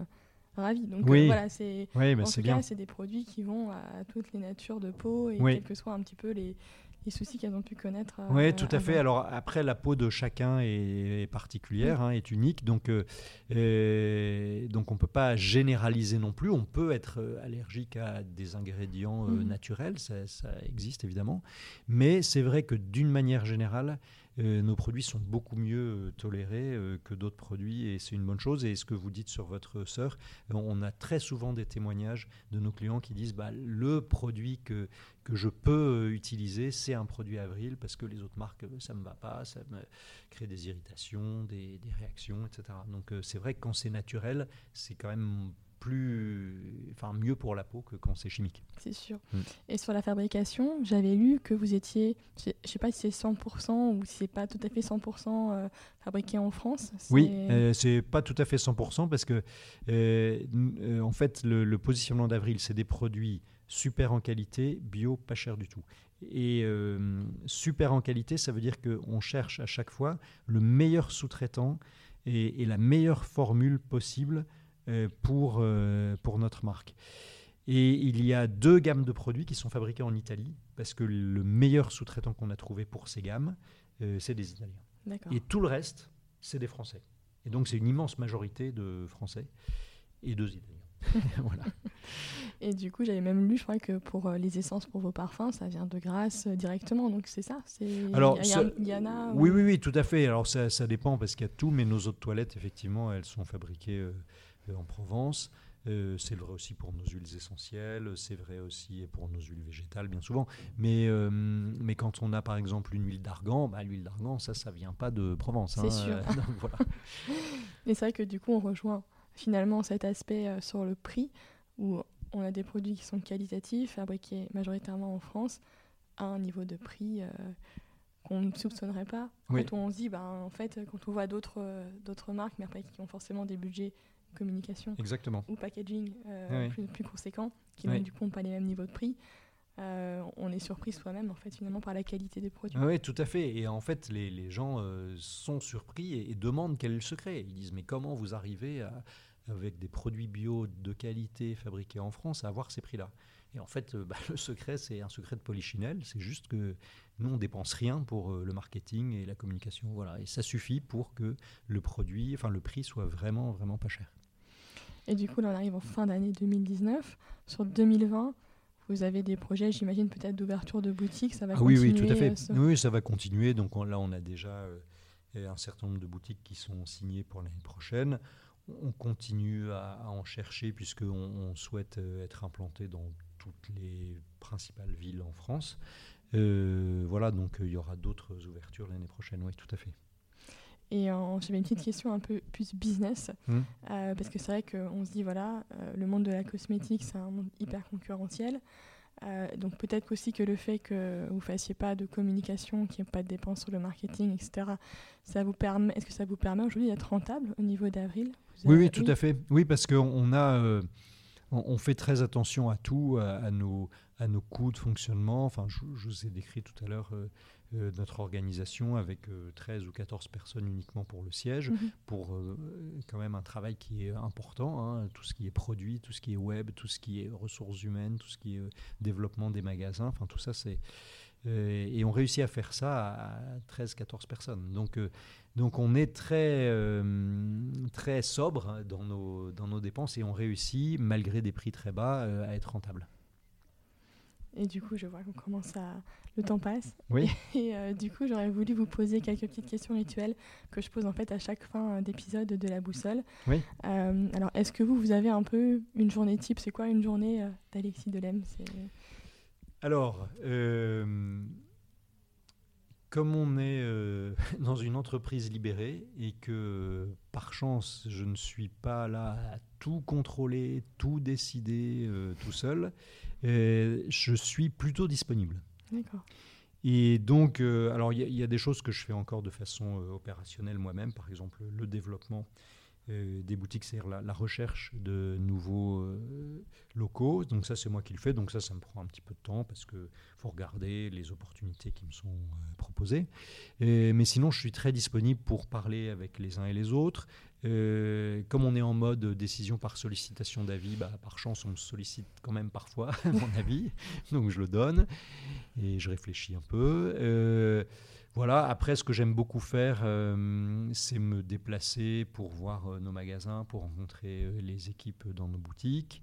ravi. Donc voilà, c'est oui, en tout cas, c'est des produits qui vont à toutes les natures de peau et quels que soient un petit peu les, les soucis qu'elles ont pu connaître. Euh, oui, tout à fait. Alors après, la peau de chacun est, particulière, hein, est unique, donc, euh, donc on ne peut pas généraliser non plus. On peut être euh, allergique à des ingrédients mhm. naturels, ça, ça, existe évidemment, mais c'est vrai que d'une manière générale, euh, nos produits sont beaucoup mieux euh, tolérés euh, que d'autres produits et c'est une bonne chose. Et ce que vous dites sur votre sœur, on a très souvent des témoignages de nos clients qui disent bah, le produit que, que je peux utiliser, c'est un produit Avril parce que les autres marques, ça ne me va pas, ça me crée des irritations, des réactions, etc. Donc c'est vrai que quand c'est naturel, c'est quand même plus, enfin mieux pour la peau que quand c'est chimique. C'est sûr. Mm. Et sur la fabrication, j'avais lu que vous étiez, je ne sais pas si c'est 100% ou si c'est pas tout à fait 100% euh, fabriqué en France. Oui, euh, c'est pas tout à fait 100% parce que euh, en fait le, positionnement d'Avril, c'est des produits super en qualité, bio, pas cher du tout. Et super en qualité, ça veut dire qu'on cherche à chaque fois le meilleur sous-traitant et, et, la meilleure formule possible euh, pour, euh, pour notre marque. Et il y a deux gammes de produits qui sont fabriqués en Italie, parce que le meilleur sous-traitant qu'on a trouvé pour ces gammes, euh, c'est des Italiens. Et tout le reste, c'est des Français. Et donc c'est une immense majorité de Français et deux Italiens. voilà. Et du coup, j'avais même lu, je crois que pour les essences pour vos parfums, ça vient de Grasse directement. Donc c'est ça? Alors, il y, en a. Oui, oui, oui, tout à fait. Alors ça, ça dépend parce qu'il y a tout, mais nos autres toilettes, effectivement, elles sont fabriquées euh, en Provence. Euh, c'est vrai aussi pour nos huiles essentielles, c'est vrai aussi pour nos huiles végétales, bien souvent. Mais, euh, mais quand on a par exemple une huile d'argan, bah, l'huile d'argan, ça, ça vient pas de Provence. C'est hein, sûr. voilà. Mais c'est vrai que du coup, on rejoint finalement cet aspect sur le prix, où on a des produits qui sont qualitatifs, fabriqués majoritairement en France, à un niveau de prix qu'on ne soupçonnerait pas. Quand on se dit, bah, en fait, quand on voit d'autres d'autres marques, mais après qui ont forcément des budgets communication Exactement. ou packaging euh, plus, plus, conséquent, qui n'ont du coup pas les mêmes niveaux de prix. Euh, on est surpris soi-même en fait finalement par la qualité des produits. Oui, tout à fait. Et en fait, les, les gens euh, sont surpris et, demandent quel est le secret. Ils disent mais comment vous arrivez à, avec des produits bio de qualité fabriqués en France à avoir ces prix-là? Et en fait, bah, le secret c'est un secret de polichinelle. C'est juste que nous on dépense rien pour le marketing et la communication. Voilà, et ça suffit pour que le produit, enfin le prix soit vraiment vraiment pas cher. Et du coup, là, on arrive en fin d'année 2019. Sur 2020, vous avez des projets, j'imagine, peut-être d'ouverture de boutiques. Ça va continuer. Oui, oui, tout à fait. Euh, oui, ça va continuer. Donc là, on a déjà euh, un certain nombre de boutiques qui sont signées pour l'année prochaine. On continue à, en chercher puisqu'on on souhaite euh, être implanté dans toutes les principales villes en France. voilà, donc il y aura d'autres ouvertures l'année prochaine, oui, tout à fait. Et j'avais une petite question un peu plus business, mmh. euh, parce que c'est vrai qu'on se dit, voilà, euh, le monde de la cosmétique, c'est un monde hyper concurrentiel. Euh, donc peut-être aussi que le fait que vous ne fassiez pas de communication, qu'il n'y ait pas de dépenses sur le marketing, etc., ça vous permet, est-ce que ça vous permet aujourd'hui d'être rentable au niveau d'avril? Oui, oui, tout à fait. Oui, parce qu'on a, on, fait très attention à tout, à, nos, à nos coûts de fonctionnement. Enfin, je, je vous ai décrit tout à l'heure euh, notre organisation avec 13 euh, ou 14 personnes uniquement pour le siège, mhm. pour euh, quand même un travail qui est important, hein, tout ce qui est produit, tout ce qui est web, tout ce qui est ressources humaines, tout ce qui est développement des magasins, enfin tout ça c'est... et on réussit à faire ça à 13-14 personnes. Donc, donc on est très, très sobre dans nos, dans nos dépenses et on réussit, malgré des prix très bas, à être rentable. Et du coup, je vois qu'on commence à. Le temps passe. Oui. Et euh, du coup, j'aurais voulu vous poser quelques petites questions rituelles que je pose en fait à chaque fin euh, d'épisode de la boussole. Oui. Euh, alors, est-ce que vous, vous avez un peu une journée type? C'est quoi une journée d'Alexis Delem? Alors, comme on est dans une entreprise libérée et que par chance, je ne suis pas là à tout contrôler, tout décider tout seul. Euh, je suis plutôt disponible. D'accord. Et donc, euh, alors il y, a des choses que je fais encore de façon euh, opérationnelle moi-même, par exemple le développement des boutiques, c'est-à-dire la, recherche de nouveaux locaux. Donc ça, c'est moi qui le fais. Donc ça, ça me prend un petit peu de temps parce qu'il faut regarder les opportunités qui me sont proposées. mais sinon, je suis très disponible pour parler avec les uns et les autres, comme on est en mode décision par sollicitation d'avis, bah, par chance, on me sollicite quand même parfois mon avis, donc je le donne et je réfléchis un peu. Voilà, après, ce que j'aime beaucoup faire, euh, c'est me déplacer pour voir euh, nos magasins, pour rencontrer euh, les équipes dans nos boutiques.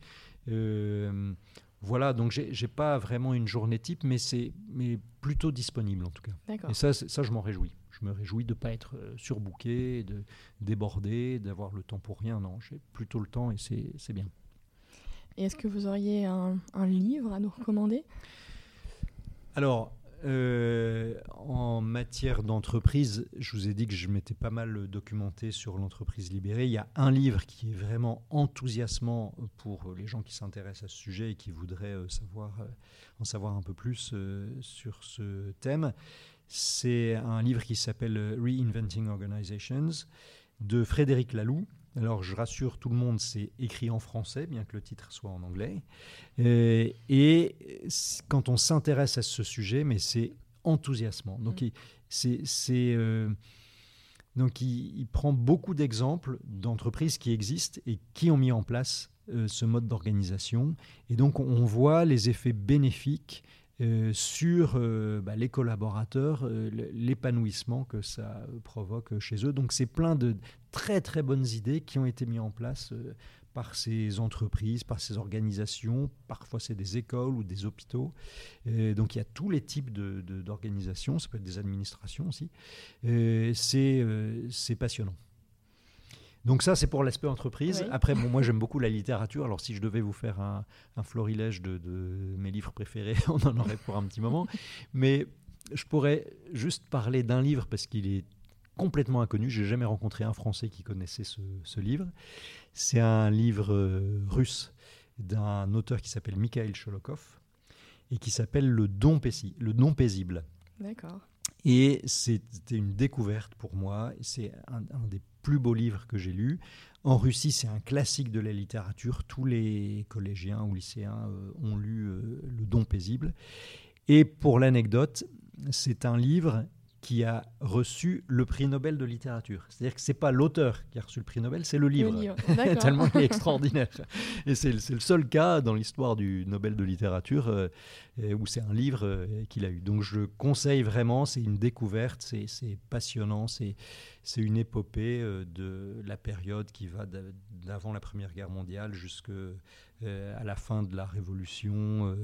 voilà, donc j'ai pas vraiment une journée type, mais c'est mais plutôt disponible en tout cas. Et ça, ça je m'en réjouis. Je me réjouis de ne pas être surbooké, de déborder, d'avoir le temps pour rien. Non, j'ai plutôt le temps et c'est bien. Et est-ce que vous auriez un, un livre à nous recommander? Alors, euh, en matière d'entreprise, je vous ai dit que je m'étais pas mal documenté sur l'entreprise libérée. Il y a un livre qui est vraiment enthousiasmant pour les gens qui s'intéressent à ce sujet et qui voudraient euh, savoir, euh, en savoir un peu plus sur ce thème. C'est un livre qui s'appelle Reinventing Organizations de Frédéric Laloux. Alors je rassure tout le monde, c'est écrit en français, bien que le titre soit en anglais. Euh, et quand on s'intéresse à ce sujet, mais c'est enthousiasmant. Donc, mm. il, c'est, euh, donc il, prend beaucoup d'exemples d'entreprises qui existent et qui ont mis en place euh, ce mode d'organisation. Et donc on voit les effets bénéfiques euh, sur euh, bah, les collaborateurs, euh, l'épanouissement que ça provoque chez eux. Donc c'est plein de très très bonnes idées qui ont été mises en place par ces entreprises, par ces organisations. Parfois c'est des écoles ou des hôpitaux. donc il y a tous les types d'organisations, ça peut être des administrations aussi. c'est passionnant. Donc ça, c'est pour l'aspect entreprise. Après, bon, moi, j'aime beaucoup la littérature. Alors, si je devais vous faire un, florilège de, mes livres préférés, on en aurait pour un petit moment. Mais je pourrais juste parler d'un livre parce qu'il est complètement inconnu. J'ai jamais rencontré un Français qui connaissait ce, livre. C'est un livre euh, russe d'un auteur qui s'appelle Mikhail Sholokov et qui s'appelle Le don, le don paisible. D'accord. Et c'était une découverte pour moi. C'est un, un, des plus beau livre que j'ai lu. En Russie, c'est un classique de la littérature. Tous les collégiens ou lycéens euh, ont lu euh, Le Don paisible. Et pour l'anecdote, c'est un livre qui a reçu le prix Nobel de littérature. C'est-à-dire que ce n'est pas l'auteur qui a reçu le prix Nobel, c'est le livre. Tellement il est extraordinaire. Et c'est le seul cas dans l'histoire du Nobel de littérature euh, où c'est un livre euh, qu'il a eu. Donc je conseille vraiment, c'est une découverte, c'est passionnant, c'est une épopée euh, de la période qui va d'avant la Première Guerre mondiale jusqu'à la fin de la Révolution.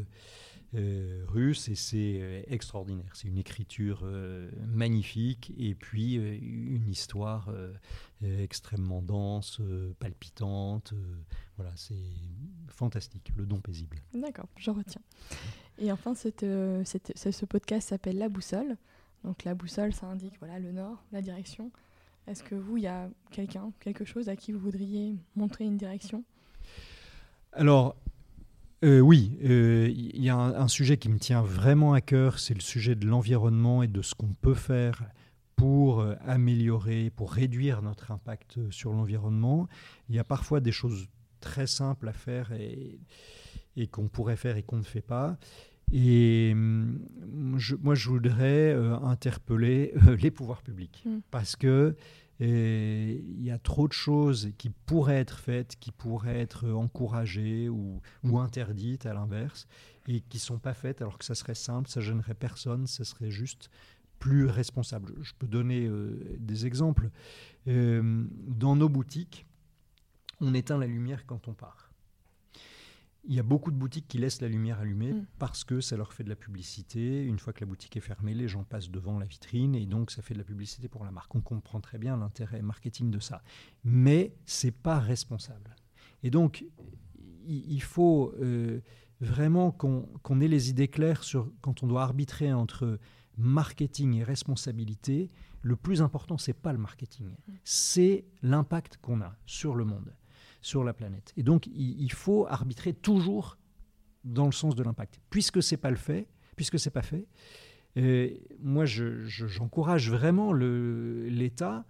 Euh, russe et c'est euh, extraordinaire. C'est une écriture euh, magnifique et puis une histoire extrêmement dense, palpitante. voilà, c'est fantastique, le don paisible. D'accord, je retiens. Et enfin, cette, ce podcast s'appelle La Boussole. Donc la boussole, ça indique voilà, le nord, la direction. Est-ce que vous, il y a quelqu'un, quelque chose à qui vous voudriez montrer une direction? Alors, euh, oui, il euh, y a un, sujet qui me tient vraiment à cœur, c'est le sujet de l'environnement et de ce qu'on peut faire pour euh, améliorer, pour réduire notre impact sur l'environnement. Il y a parfois des choses très simples à faire et, qu'on pourrait faire et qu'on ne fait pas. Et hum, moi, je voudrais interpeller les pouvoirs publics mmh. parce que et il y a trop de choses qui pourraient être faites, qui pourraient être encouragées ou, interdites à l'inverse, et qui ne sont pas faites alors que ça serait simple, ça gênerait personne, ça serait juste plus responsable. Je peux donner euh, des exemples. Euh, dans nos boutiques, on éteint la lumière quand on part il y a beaucoup de boutiques qui laissent la lumière allumée mm. parce que ça leur fait de la publicité. Une fois que la boutique est fermée, les gens passent devant la vitrine et donc ça fait de la publicité pour la marque. On comprend très bien l'intérêt marketing de ça. Mais c'est pas responsable. Et donc, il faut euh, vraiment qu'on ait les idées claires sur quand on doit arbitrer entre marketing et responsabilité. Le plus important, c'est pas le marketing, mm. c'est l'impact qu'on a sur le monde sur la planète. Et donc, il, faut arbitrer toujours dans le sens de l'impact. Puisque c'est pas le fait, puisque c'est pas fait, euh, moi, j'encourage je, vraiment l'État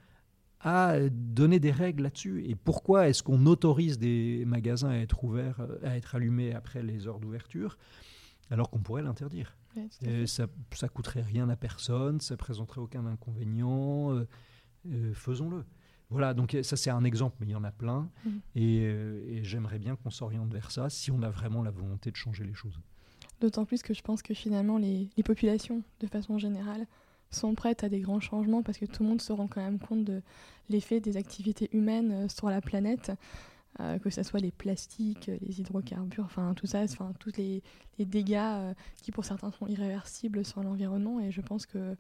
à donner des règles là-dessus. Et pourquoi est-ce qu'on autorise des magasins à être ouverts, à être allumés après les heures d'ouverture, alors qu'on pourrait l'interdire? Ça, ça coûterait rien à personne, ça présenterait aucun inconvénient. Euh, euh, faisons-le. Voilà, donc ça c'est un exemple, mais il y en a plein. Mmh. Et, j'aimerais bien qu'on s'oriente vers ça si on a vraiment la volonté de changer les choses. D'autant plus que je pense que finalement les, les, populations, de façon générale, sont prêtes à des grands changements parce que tout le monde se rend quand même compte de l'effet des activités humaines sur la planète. Euh, que ce soit les plastiques, les hydrocarbures, enfin tout ça, enfin tous les, dégâts euh, qui pour certains sont irréversibles sur l'environnement. Et je pense que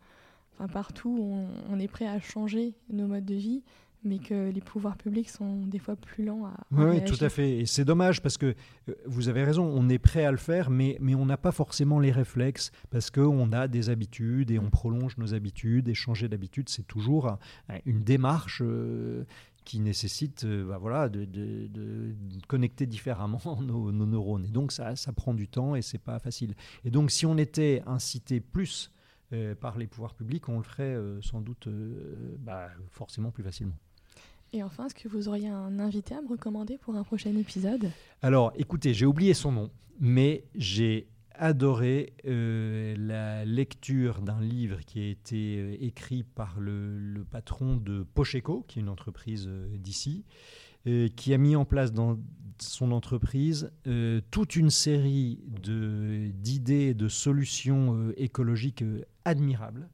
partout, on, est prêt à changer nos modes de vie, mais que les pouvoirs publics sont des fois plus lents à. oui, tout à fait. Et c'est dommage parce que euh, vous avez raison, on est prêt à le faire, mais, mais on n'a pas forcément les réflexes parce qu'on a des habitudes et on prolonge nos habitudes. Et changer d'habitude, c'est toujours une démarche qui nécessite euh, bah voilà, de, connecter différemment nos, neurones. Et donc ça, ça prend du temps et c'est pas facile. Et donc si on était incité plus euh, par les pouvoirs publics, on le ferait euh, sans doute bah, forcément plus facilement. Et enfin, est-ce que vous auriez un invité à me recommander pour un prochain épisode? Alors, écoutez, j'ai oublié son nom, mais j'ai adoré euh, la lecture d'un livre qui a été euh, écrit par le, patron de Pocheco, qui est une entreprise euh, d'ici, qui a mis en place dans son entreprise toute une série d'idées, de, solutions écologiques admirables.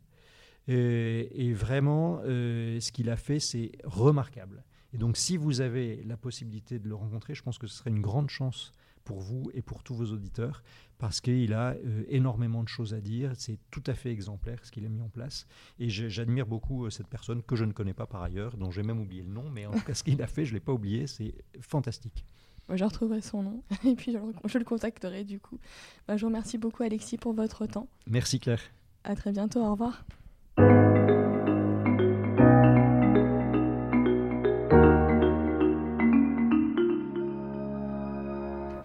Et vraiment, ce qu'il a fait, c'est remarquable. Et donc, si vous avez la possibilité de le rencontrer, je pense que ce serait une grande chance pour vous et pour tous vos auditeurs, parce qu'il a euh, énormément de choses à dire. C'est tout à fait exemplaire ce qu'il a mis en place. Et j'admire beaucoup euh, cette personne que je ne connais pas par ailleurs, dont j'ai même oublié le nom, mais en tout cas, ce qu'il a fait, je ne l'ai pas oublié. C'est fantastique. Moi, je retrouverai son nom et puis je, le contacterai du coup. Bah, je vous remercie beaucoup, Alexis, pour votre temps. Merci, Claire. À très bientôt. Au revoir.